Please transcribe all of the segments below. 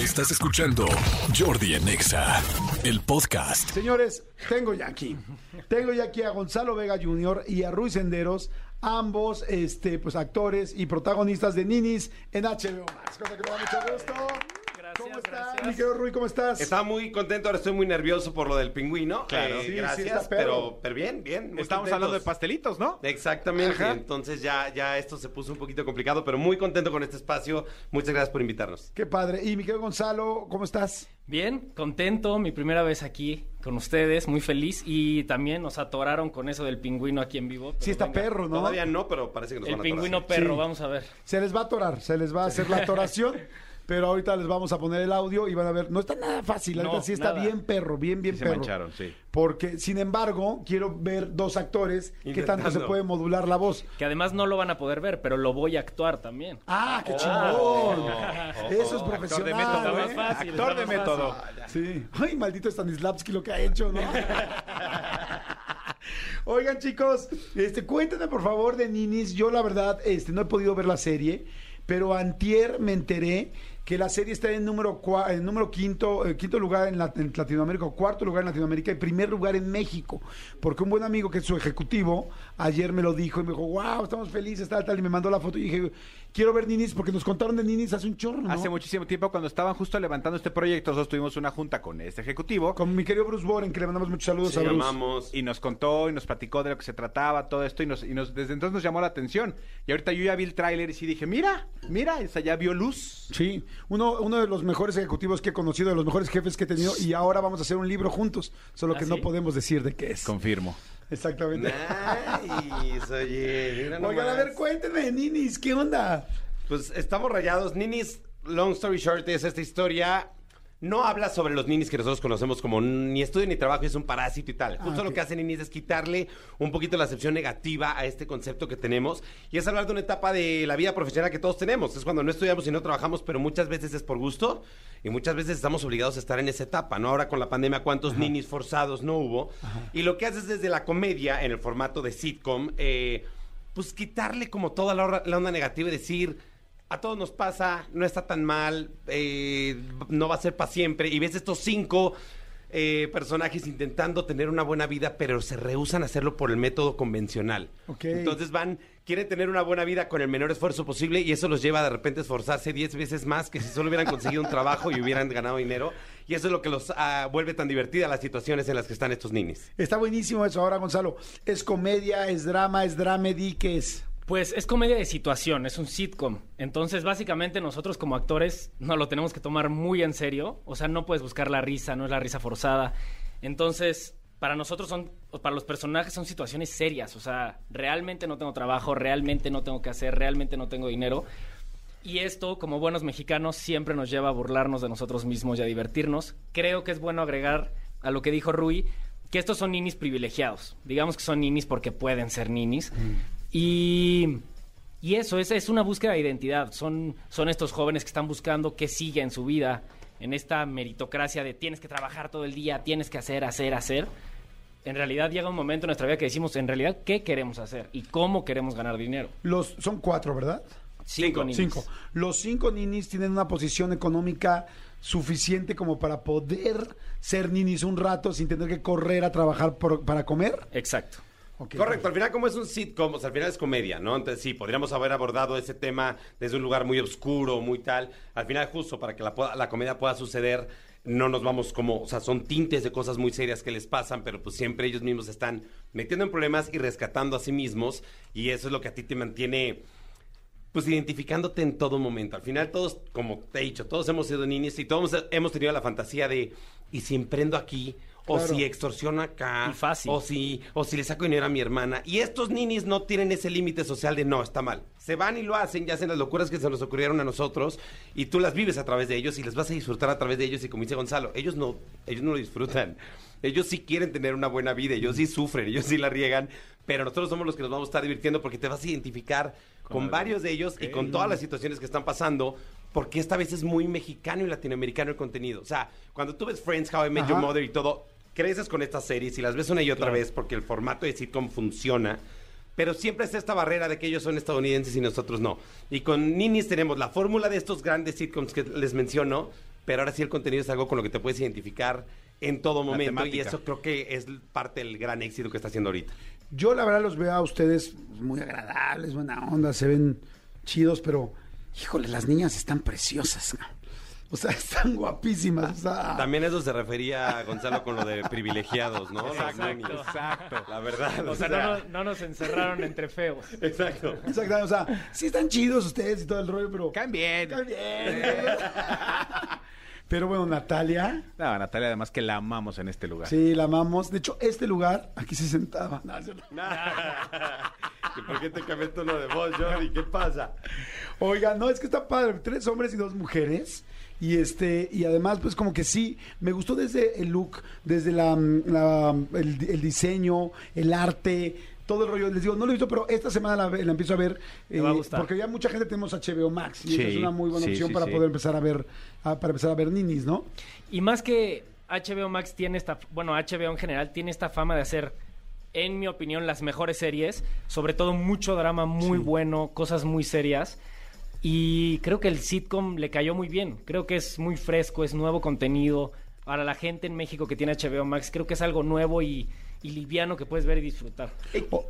Estás escuchando Jordi en Exa, el podcast. Señores, tengo ya aquí. Tengo ya aquí a Gonzalo Vega Jr. y a Ruiz Senderos, ambos este, pues, actores y protagonistas de Ninis en HBO Max. Cosa que me da mucho gusto. ¿Cómo estás? gracias. Mi querido Rui, ¿cómo estás? Estaba muy contento, ahora estoy muy nervioso por lo del pingüino. Claro. Eh, Sí, sí, gracias, perro. pero, pero bien, bien. Estamos contentos. hablando de pastelitos, ¿no? Exactamente, Ajá. entonces ya, ya esto se puso un poquito complicado, pero muy contento con este espacio. Muchas gracias por invitarnos. Qué padre. Y mi querido Gonzalo, ¿cómo estás? Bien, contento, mi primera vez aquí con ustedes, muy feliz y también nos atoraron con eso del pingüino aquí en vivo. Sí, está venga, perro, ¿no? Todavía no, pero parece que nos El van a atorar. pingüino perro, Sí. vamos a ver. Se les va a atorar, se les va a hacer la atoración. Pero ahorita les vamos a poner el audio y van a ver. No está nada fácil, ahorita No, sí está nada. bien perro, bien, bien Sí se perro. mancharon, sí. Porque, sin embargo, quiero ver dos actores que tanto se Intentando. puede modular la voz. Que además no lo van a poder ver, pero lo voy a actuar también. ¡Ah, qué Oh, chingón! oh, Eso es oh. profesional. de método, Está ¿eh? fácil, Actor está de más método. fácil. Sí. Ay, maldito Stanislavski lo que ha hecho, ¿no? Oigan, chicos, este, cuéntenme por favor de Ninis. Yo, la verdad, este, no he podido ver la serie, pero antier me enteré que la serie está en número, cua- en número quinto, eh, quinto lugar en, la- en Latinoamérica, cuarto lugar en Latinoamérica y primer lugar en México. Porque un buen amigo que es su ejecutivo, ayer me lo dijo y me dijo, wow, estamos felices, tal, tal, y me mandó la foto y dije, quiero ver Ninis porque nos contaron de Ninis hace un chorro, ¿no? Hace muchísimo tiempo, cuando estaban justo levantando este proyecto, nosotros tuvimos una junta con este ejecutivo Con mi querido Bruce Boren, que le mandamos muchos saludos Sí, a Bruce. amamos. y nos contó y nos platicó de lo que se trataba, todo esto, y, nos, y nos- desde entonces nos llamó la atención. Y ahorita yo ya vi el tráiler y sí dije, mira, mira, esa ya vio luz. Sí, uno, uno de los mejores ejecutivos que he conocido, de los mejores jefes que he tenido, y ahora vamos a hacer un libro juntos, solo que ¿Ah, no podemos decir de qué es. Confirmo. Exactamente. Nice, oye, mira Oigan, a ver, cuéntenme, Ninis, ¿qué onda? Pues estamos rayados. Ninis, long story short, es esta historia. No habla sobre los ninis que nosotros conocemos como ni estudio ni trabajo, es un parásito y tal. Justo ok. lo que hace ninis es quitarle un poquito la acepción negativa a este concepto que tenemos y es hablar de una etapa de la vida profesional que todos tenemos. Es cuando no estudiamos y no trabajamos, pero muchas veces es por gusto y muchas veces estamos obligados a estar en esa etapa, ¿no? Ahora con la pandemia, ¿cuántos ninis forzados no hubo? Y lo que haces desde la comedia, en el formato de sitcom, eh, pues quitarle como toda la onda negativa y decir, a todos nos pasa, no está tan mal, eh, no va a ser para siempre. Y ves estos cinco eh, personajes intentando tener una buena vida, pero se rehusan a hacerlo por el método convencional. Entonces van, quieren tener una buena vida con el menor esfuerzo posible y eso los lleva de repente a esforzarse 10 veces más que si solo hubieran conseguido un trabajo y hubieran ganado dinero. Y eso es lo que los ah, vuelve tan divertidas las situaciones en las que están estos ninis. Está buenísimo eso. Ahora, Gonzalo, ¿es comedia, es drama, es dramedy? ¿Qué es? Pues es comedia de situación, es un sitcom. Entonces, básicamente nosotros como actores no lo tenemos que tomar muy en serio. O sea, no puedes buscar la risa, no es la risa forzada. Entonces, para nosotros son, para los personajes son situaciones serias. O sea, realmente no tengo trabajo, realmente no tengo que hacer, realmente no tengo dinero. Y esto, como buenos mexicanos, siempre nos lleva a burlarnos de nosotros mismos y a divertirnos. Creo que es bueno agregar a lo que dijo Rui, que estos son ninis privilegiados. Digamos que son ninis porque pueden ser ninis. Y, y eso, es, es una búsqueda de identidad. Son, son estos jóvenes que están buscando qué sigue en su vida, en esta meritocracia de tienes que trabajar todo el día, tienes que hacer, hacer, hacer. En realidad llega un momento en nuestra vida que decimos, en realidad, ¿qué queremos hacer? Y cómo queremos ganar dinero. Los, son cuatro, ¿verdad? Cinco, ninis. Cinco. Los cinco ninis tienen una posición económica suficiente como para poder ser ninis un rato sin tener que correr a trabajar por- para comer. Exacto. Correcto, al final como es un sitcom, o sea, al final es comedia, ¿no? Entonces sí, podríamos haber abordado ese tema desde un lugar muy oscuro, muy tal. Al final justo para que la, comedia pueda suceder, no nos vamos como, o sea, son tintes de cosas muy serias que les pasan, pero pues siempre ellos mismos están metiendo en problemas y rescatando a sí mismos y eso es lo que a ti te mantiene pues identificándote en todo momento. Al final todos, como te he dicho, todos hemos sido niños y todos hemos tenido la fantasía de, ¿y si emprendo aquí? O Claro. si extorsiono acá. Y fácil. O si, o si le saco dinero a mi hermana. Y estos ninis no tienen ese límite social de no, está mal. Se van y lo hacen y hacen las locuras que se nos ocurrieron a nosotros y tú las vives a través de ellos y les vas a disfrutar a través de ellos. Y como dice Gonzalo, ellos no, ellos no lo disfrutan. Ellos sí quieren tener una buena vida, ellos sí sufren, ellos sí la riegan, pero nosotros somos los que nos vamos a estar divirtiendo porque te vas a identificar con varios de ellos y con todas las situaciones que están pasando, porque esta vez es muy mexicano y latinoamericano el contenido. O sea, cuando tú ves Friends, How I Met Your. Mother y todo, creces con estas series y las ves una y otra Claro. vez porque el formato de sitcom funciona. Pero siempre es esta barrera de que ellos son estadounidenses y nosotros no. Y con Ninis tenemos la fórmula de estos grandes sitcoms que les menciono, pero ahora sí el contenido es algo con lo que te puedes identificar en todo momento y eso creo que es parte del gran éxito que está haciendo ahorita. Yo la verdad los veo a ustedes muy agradables, buena onda, se ven chidos, pero híjole, las niñas están preciosas. ¿no? O sea, están guapísimas. o sea, También eso se refería a Gonzalo con lo de privilegiados, ¿no? Exacto. Exacto. La verdad. O sea, no, nos- no nos encerraron entre feos. Exacto. Exactamente, o sea, sí están chidos ustedes y todo el rollo, pero... Caen bien. Caen bien. Pero bueno, Natalia, No, Natalia, además que la amamos en este lugar. sí, la amamos. De hecho, este lugar, aquí se sentaba. No. ¿Y por qué te cambié el tono de voz, Jordi? ¿Qué pasa? Oiga, no, es que está padre. Tres hombres y dos mujeres. Y este, y además, pues como que sí, me gustó desde el look, desde la, la- el, el diseño, el arte, todo el rollo. Les digo, no lo he visto, pero esta semana la, empiezo a ver. eh, va a gustar. Porque ya mucha gente tenemos HBO Max. Y Sí, es una muy buena sí, opción sí, para sí. poder empezar a ver, a- para empezar a ver ninis, ¿no? Y más que HBO Max tiene esta, bueno, HBO en general tiene esta fama de hacer, en mi opinión, las mejores series, sobre todo mucho drama muy bueno, cosas muy serias. Y creo que el sitcom le cayó muy bien. Creo que es muy fresco, es nuevo contenido. Para la gente en México que tiene HBO Max, creo que es algo nuevo y, y liviano que puedes ver y disfrutar. Oh,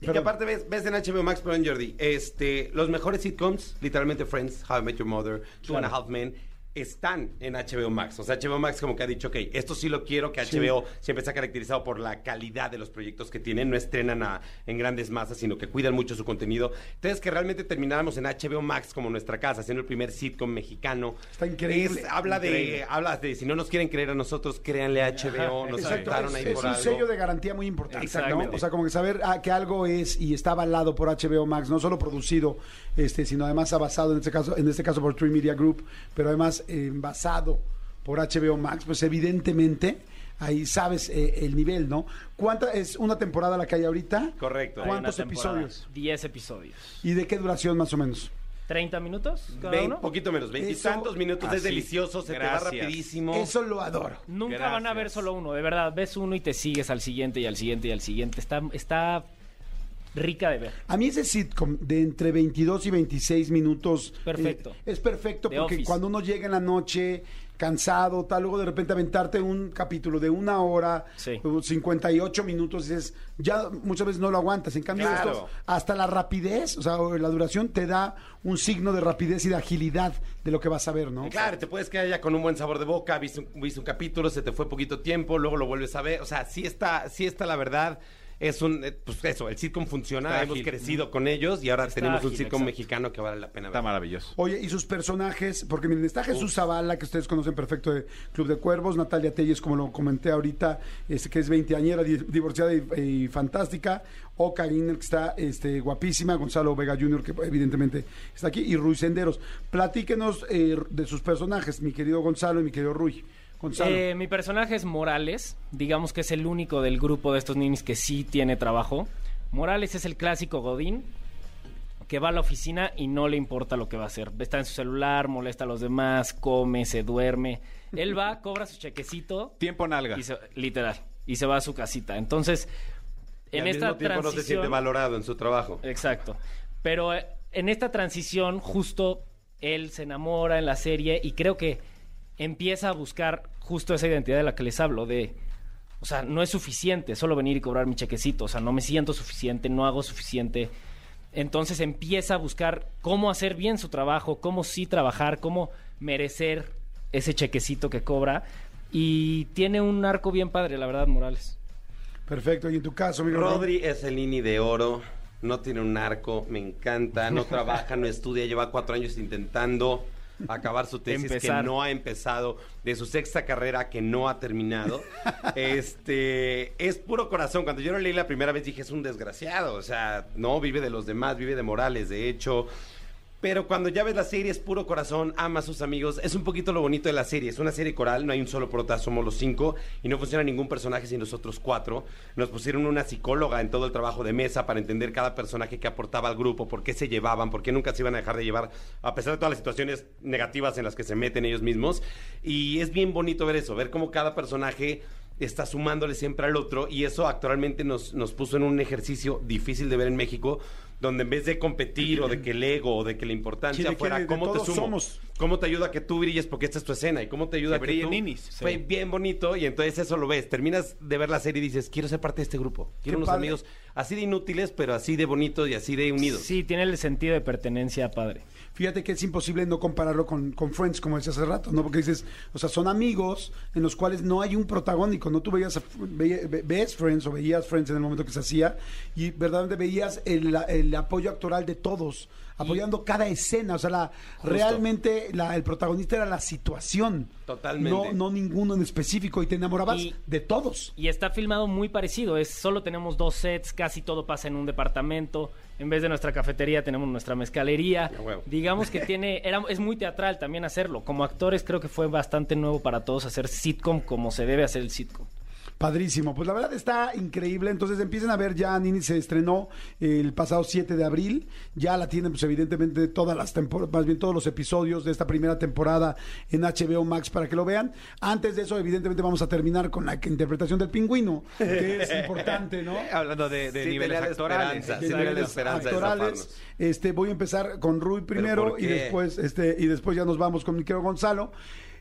Y que aparte ves, ves en HBO Max, perdón, Jordi, este, los mejores sitcoms, literalmente Friends, How I Met Your Mother, Two and a Half Men, están en HBO Max. O sea, HBO Max como que ha dicho, ok, esto sí lo quiero, que HBO siempre se ha caracterizado por la calidad de los proyectos que tienen, no estrenan a- en grandes masas, sino que cuidan mucho su contenido. Entonces, que realmente termináramos en HBO Max como nuestra casa, siendo el primer sitcom mexicano. Está increíble. Es- habla de, habla de, si no nos quieren creer a nosotros, créanle a HBO, nos Exacto, aceptaron es, ahí es por un algo. sello de garantía muy importante. Exactamente. ¿no? O sea, como que saber ah, que algo es y está avalado por HBO Max, no solo producido, este, sino además basado en este caso, en este caso por Tree Media Group, pero además basado por HBO Max, pues evidentemente ahí sabes eh, el nivel, ¿no? ¿Cuánta es una temporada la que hay ahorita? Correcto. ¿Cuántos episodios? 10 episodios. ¿Y de qué duración más o menos? ¿30 minutos cada uno? poquito menos, veintitantos Eso- minutos, es delicioso, se Gracias. te va rapidísimo. Eso lo adoro. Nunca Gracias. van a ver solo uno, de verdad. Ves uno y te sigues al siguiente y al siguiente y al siguiente. Está, está rica de ver. A mí ese sitcom de entre 22 y 26 minutos. Perfecto. eh, es perfecto The porque Office. cuando uno llega en la noche cansado, tal, luego de repente aventarte un capítulo de una hora, Sí. uh, 58 minutos, dices, ya muchas veces no lo aguantas. En cambio, Claro. esto, hasta la rapidez, o sea, la duración te da un signo de rapidez y de agilidad de lo que vas a ver, ¿no? Claro, te puedes quedar ya con un buen sabor de boca, viste un, viste un capítulo, se te fue poquito tiempo, luego lo vuelves a ver. O sea, sí está, sí está la verdad. Es un, eh, pues eso, el sitcom funciona, Está hemos ágil. crecido con ellos y ahora Está tenemos un sitcom exacto. mexicano que vale la pena ver. Está maravilloso. Oye, y sus personajes, porque miren, está Jesús Zavala, que ustedes conocen perfecto de Club de Cuervos, Natalia Telles, como lo comenté ahorita, este, que es veinteañera, di- divorciada y, y fantástica, Oka Guiner, que está este, guapísima, Gonzalo Vega Jr., que evidentemente está aquí, y Rui Senderos. Platíquenos eh, de sus personajes, mi querido Gonzalo y mi querido Rui. Eh, mi personaje es Morales. Digamos que es el único del grupo de estos ninis que sí tiene trabajo. Morales es el clásico Godín que va a la oficina y no le importa lo que va a hacer. Está en su celular, molesta a los demás, come, se duerme. Él va, cobra su chequecito Tiempo nalga. y se, literal y se va a su casita. Entonces, Y en al esta mismo tiempo no se siente transición valorado en su trabajo. Exacto. Pero eh, en esta transición, justo él se enamora en la serie y creo que empieza a buscar justo esa identidad de la que les hablo, de, o sea, no es suficiente solo venir y cobrar mi chequecito, o sea, no me siento suficiente, no hago suficiente. Entonces empieza a buscar cómo hacer bien su trabajo, cómo sí trabajar, cómo merecer ese chequecito que cobra. Y tiene un arco bien padre, la verdad, Morales. Perfecto, y en tu caso, amigo Rodri es el Nini de oro, no tiene un arco, me encanta, no trabaja, no estudia, lleva cuatro años intentando acabar su tesis Empezar. que no ha empezado, de su sexta carrera que no ha terminado. este es puro corazón. Cuando yo lo leí la primera vez dije es un desgraciado, o sea, no vive de los demás, vive de Morales, de hecho. Pero cuando ya ves la serie es puro corazón, ama a sus amigos. Es un poquito lo bonito de la serie. Es una serie coral, no hay un solo prota, somos los cinco. Y no funciona ningún personaje sin los otros cuatro. Nos pusieron una psicóloga en todo el trabajo de mesa para entender cada personaje que aportaba al grupo, por qué se llevaban, por qué nunca se iban a dejar de llevar, a pesar de todas las situaciones negativas en las que se meten ellos mismos. Y es bien bonito ver eso, ver cómo cada personaje está sumándole siempre al otro y eso actualmente nos, nos puso en un ejercicio difícil de ver en México donde en vez de competir o de que el ego o de que la Sí, importancia que fuera de cómo te sumo, somos. cómo te ayuda a que tú brilles porque esta es tu escena y cómo te ayuda Que a que tú Ninis. fue bien bonito y entonces eso lo ves, terminas de ver la serie y dices, quiero ser parte de este grupo, quiero Qué unos padre. amigos así de inútiles, pero así de bonitos y así de unidos. Sí, tiene el sentido de pertenencia padre. Fíjate que es imposible no compararlo con, con Friends, como decía hace rato, ¿no? Porque dices, o sea, son amigos en los cuales no hay un protagónico, ¿no? Tú veías, a- veía- ve- ves Friends o veías Friends en el momento que se hacía y verdaderamente veías el, el apoyo actoral de todos, apoyando cada escena, o sea, la, realmente la- el protagonista era la situación. Totalmente. No, no ninguno en específico y te enamorabas Y- de todos. Y está filmado muy parecido. Es solo tenemos dos sets, casi todo pasa en un departamento. En vez de nuestra cafetería tenemos nuestra mezcalería. Digamos que tiene, era, es muy teatral también hacerlo. Como actores creo que fue bastante nuevo para todos hacer sitcom como se debe hacer el sitcom. Padrísimo, pues la verdad está increíble. Entonces empiecen a ver ya, Nini se estrenó el pasado 7 de abril. Ya la tienen, pues evidentemente, todas las temporadas, más bien todos los episodios de esta primera temporada en HBO Max para que lo vean. Antes de eso, evidentemente, vamos a terminar con la interpretación del pingüino, que es importante, ¿no? Hablando de, de Sí, niveles la actorales. esperanza, de sí, niveles esperanza de actorales. zafarnos. Este, voy a empezar con Rui primero y después, este, y después ya nos vamos con mi querido Gonzalo.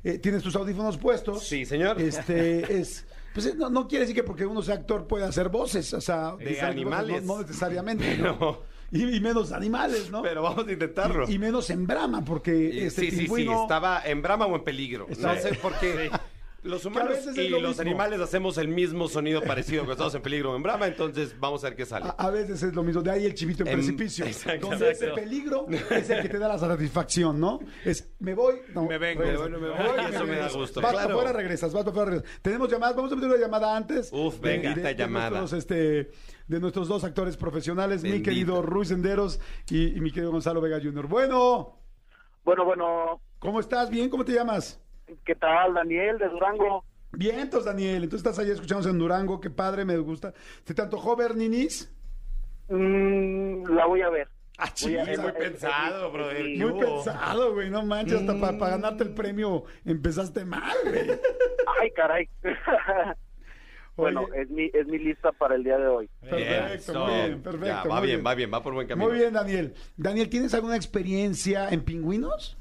Eh, Tienes tus audífonos puestos. Sí, señor. Este es. Pues eh, no, no quiere decir que porque uno sea actor puede hacer voces, o sea, De animales. voces, No, no necesariamente. ¿no? Y, y menos animales, ¿no? Pero vamos a intentarlo. y, y menos en Brahma, porque este sí, sí, sí, estaba en brama o en peligro. Está- No sé por qué. Los humanos y lo los mismo. animales hacemos el mismo sonido parecido que estamos en peligro o en brama, entonces vamos a ver qué sale. A, a veces es lo mismo, de ahí el chivito en Em, precipicio. exacto. donde ese peligro es el que te da la satisfacción, ¿no? Es, me voy, no, Me vengo, me voy, me voy, y eso me da regreso. gusto, Vas claro. para afuera, regresas, vas para afuera, regresas. Tenemos llamadas, vamos a meter una llamada antes. Uf, venga, esta de llamada. Nuestros, este, de nuestros dos actores profesionales, mi Bendito. querido Ruiz Senderos y, y mi querido Gonzalo Vega Jr. Bueno, Bueno, bueno, ¿cómo estás? ¿Bien? ¿Cómo te llamas? ¿Qué tal, Daniel de Durango? Bien, entonces, Daniel. Entonces estás allá escuchándonos en Durango. Qué padre, me gusta. ¿Te te antojó ver Ninis? Mm, la voy a ver. Ah, a- chis, muy eh, pensado, eh, brother. sí. ¿qué Muy pensado, güey. No manches, hasta para ganarte el premio empezaste mal, güey. Ay, caray. bueno, Oye. es mi, es mi lista para el día de hoy. Perfecto, bien, perfecto. Ya, va bien, va bien, va por buen camino. Muy bien, Daniel. Daniel, ¿tienes alguna experiencia en pingüinos?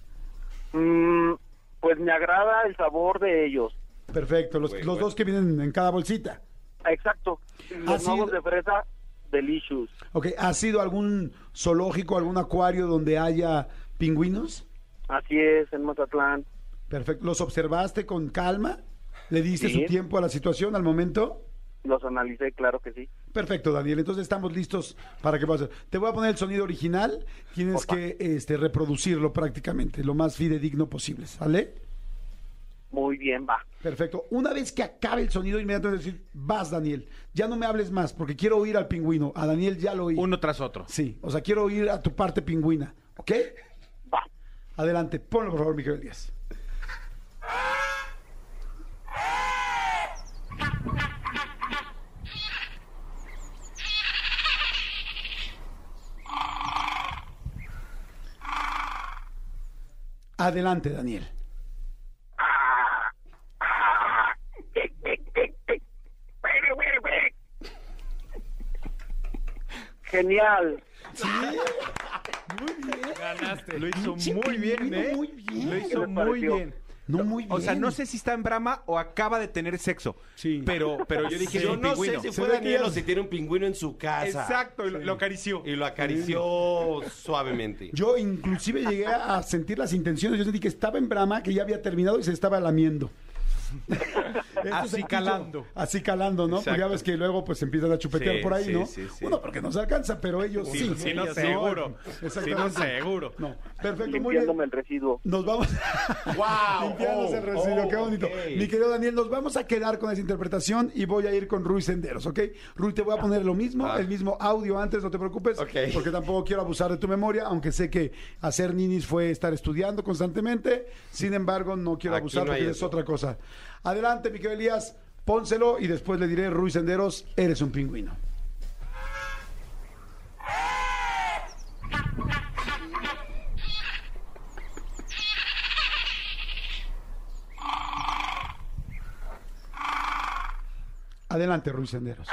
Mm, pues me agrada el sabor de ellos. Perfecto, los, Güey, los güey. dos que vienen en cada bolsita. Exacto. Los nuevos de fresa, delicious. Ok, ¿has sido algún zoológico, algún acuario donde haya pingüinos? Así es, en Mazatlán. Perfecto. ¿Los observaste con calma? ¿Le diste Sí. su tiempo a la situación, al momento? Los analicé, claro que sí. Perfecto, Daniel. Entonces estamos listos para que puedas. Te voy a poner el sonido original. Tienes que este, reproducirlo prácticamente, lo más fidedigno posible, ¿sale? Muy bien, va. Perfecto. Una vez que acabe el sonido, inmediatamente decir, vas, Daniel. Ya no me hables más, porque quiero oír al pingüino. A Daniel ya lo oí. Uno tras otro. Sí, o sea, quiero oír a tu parte pingüina. ¿Ok? Va. Adelante, ponlo por favor, Miguel Díaz. Adelante, Daniel. Genial. Muy bien. Ganaste. Lo hizo muy bien, ¿eh? muy bien. Lo ¿Qué hizo muy bien. No, muy bien. O sea, no sé si está en Brahma o acaba de tener sexo. Sí. Pero, pero yo dije, es Yo no pingüino. sé si Se fue ve que Daniel ya- o si tiene un pingüino en su casa. Exacto, y lo, lo acarició. Y lo acarició suavemente. Yo inclusive llegué a sentir las intenciones. Yo sentí que estaba en Brahma, que ya había terminado y se estaba lamiendo. Así calando. Así calando, ¿no? Porque ya ves que luego pues empiezan a chupetear Sí, por ahí, sí, ¿no? sí, sí. Uno porque no se alcanza, pero ellos sí. sí, no, Ellos seguro. Exactamente. Sí, no, seguro. No, perfecto, muy Limpiándome bien. el residuo. Nos vamos ¡Wow! limpiándose el residuo, Oh, qué bonito. Mi querido Daniel, nos vamos a quedar con esa interpretación y voy a ir con Rui Senderos, ¿ok? Rui, te voy a poner lo mismo, Ah. el mismo audio antes, no te preocupes, Ok. porque tampoco quiero abusar de tu memoria, aunque sé que hacer ninis fue estar estudiando constantemente, sin embargo, no quiero Aquí abusar no porque es otra cosa. Adelante, mi querido Elías, pónselo y después le diré, Rui Senderos, eres un pingüino. Adelante, Rui Senderos.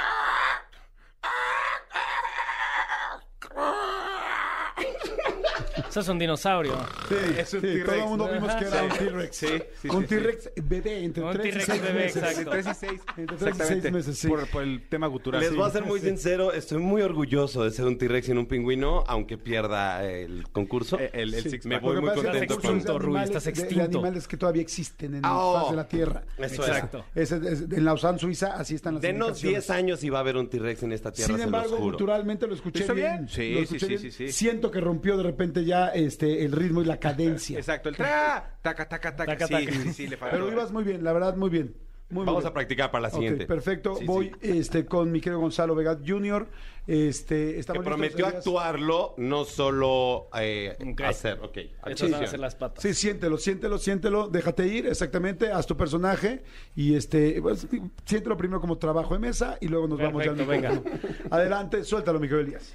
Eso es un dinosaurio. Sí, Es un sí, T-Rex. todo el mundo vimos que era un. T-Rex. Sí, sí, un. T-Rex bebé, entre Un 3 y T-Rex 6 bebé, meses. exacto. Entre 3 y 6. Entre tres y seis meses, sí. Por, por el tema gutural. Les voy a ser muy sincero, estoy muy orgulloso de ser un T-Rex y no un pingüino, aunque pierda el concurso. Eh, el- el Sí. six Me voy muy contento con... animales- estás de- de extinto. animales que todavía existen en la oh. faz de la Tierra. Eso es. Exacto. En Lausanne, Suiza, así están las Denos indicaciones. 10 años y va a haber un T-Rex en esta tierra, Sin embargo, culturalmente lo escuché ¿Está bien. Sí, lo sí, escuché sí, bien. sí, sí. Siento que rompió de repente ya este el ritmo y la cadencia. Exacto, el tra, taca, taca, taca. Taca, sí, taca. sí, sí, le faltó. Pero ibas muy bien, la verdad, muy bien. Muy, muy Vamos bien. a practicar para la siguiente. perfecto. Sí, Voy sí. este con mi querido Gonzalo Vega Jr. Este, Que prometió actuarlo, no solo eh, Ok. hacer. Ok, a ser las patas. Sí, siéntelo, siéntelo, siéntelo, déjate ir, exactamente, haz tu personaje y este, pues, siéntelo primero como trabajo de mesa y luego nos vamos ya al micrófono. Adelante, suéltalo, Miguel Elías.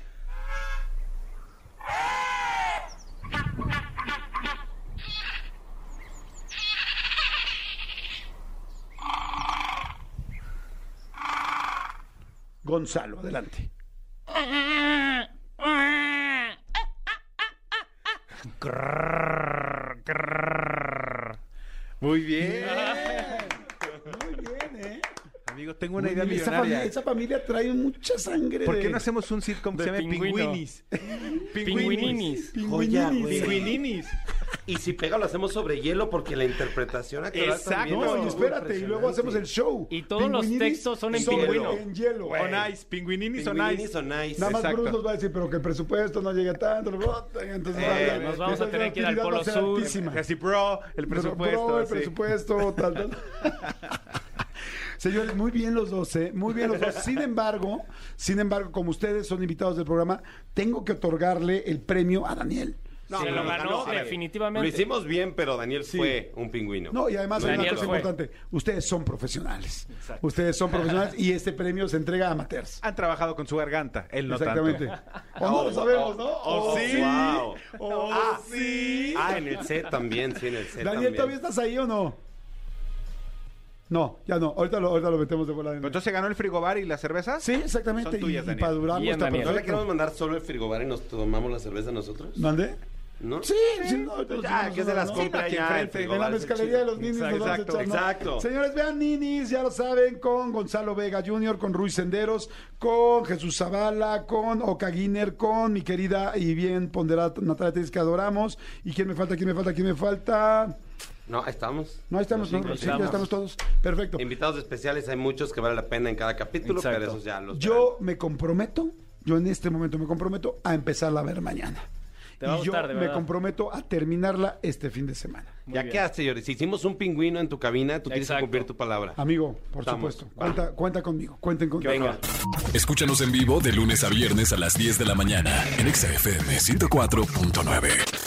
Gonzalo, adelante. Muy bien. Muy bien, ¿eh? Amigo, tengo una Muy idea bien, esa, millonaria. familia, esa familia trae mucha sangre. ¿Por de- qué no hacemos un sitcom que de se llame pingüino. Pingüinis? Pingüininis. Pingüininis. Y si pega lo hacemos sobre hielo porque la interpretación actoral Exacto. No, y espérate, y luego hacemos el show. Y todos los textos son en pingüino. En hielo. On ice. Pingüininis on ice. on ice. Nada más. Bruce nos va a decir, pero que el presupuesto no llegue tanto. Entonces, Eh, nos vamos a tener que ir al Polo Sur. Así, bro, el presupuesto. bro, el presupuesto, tal, tal. Señores, muy bien los dos, ¿eh? Muy bien los dos. Sin embargo, sin embargo, como ustedes son invitados del programa, tengo que otorgarle el premio a Daniel. Se lo ganó definitivamente. Lo hicimos bien, pero Daniel fue un pingüino. No, y además hay una Daniel cosa fue. importante. Ustedes son profesionales. Exacto. Ustedes son profesionales y este premio se entrega a amateurs. Han trabajado con su garganta. Él no Exactamente. tanto. O no lo sabemos, ¿no? Oh, O sí. Wow. O Ah, sí. Ah, en el set también, sí, en el set Daniel, también. ¿todavía estás ahí o no? No, ya no. Ahorita lo, ahorita lo metemos de volada. en- Pero Entonces ganó el frigobar y las cervezas. Sí, exactamente. Son tuyas, y, y durar Bien. ¿No le queremos mandar solo el frigobar y nos tomamos la cerveza nosotros? ¿Mande? ¿No? Sí, sí, no, lo Ya, que se las ¿no? allá, enfrente, el En la mezcalería de los ninis Exacto, nos vamos a exacto, exacto. Señores, vean ninis, ya lo saben, con Gonzalo Vega Jr., con Ruiz Senderos, con Jesús Zavala, con Oka Guiner, con mi querida y bien ponderada Natalia Telles, que adoramos. ¿Y quién me falta? ¿Quién me falta? ¿Quién me falta? No, ahí estamos. No, ahí estamos, Sí, ¿no? Sí, ya estamos. todos. Perfecto. Invitados especiales hay muchos que vale la pena en cada capítulo, Exacto. pero esos ya los Yo me comprometo, yo en este momento me comprometo a empezarla a ver mañana. Te va a y gustar, yo de me verdad. comprometo a terminarla este fin de semana. Muy Ya quedaste, Yori. Si hicimos un pingüino en tu cabina, tú tienes que cumplir tu palabra. Amigo, por Estamos. supuesto. Cuenta, cuenta conmigo. Cuenten conmigo. Venga. Escúchanos en vivo de lunes a viernes a las 10 de la mañana en Exa FM 104.9.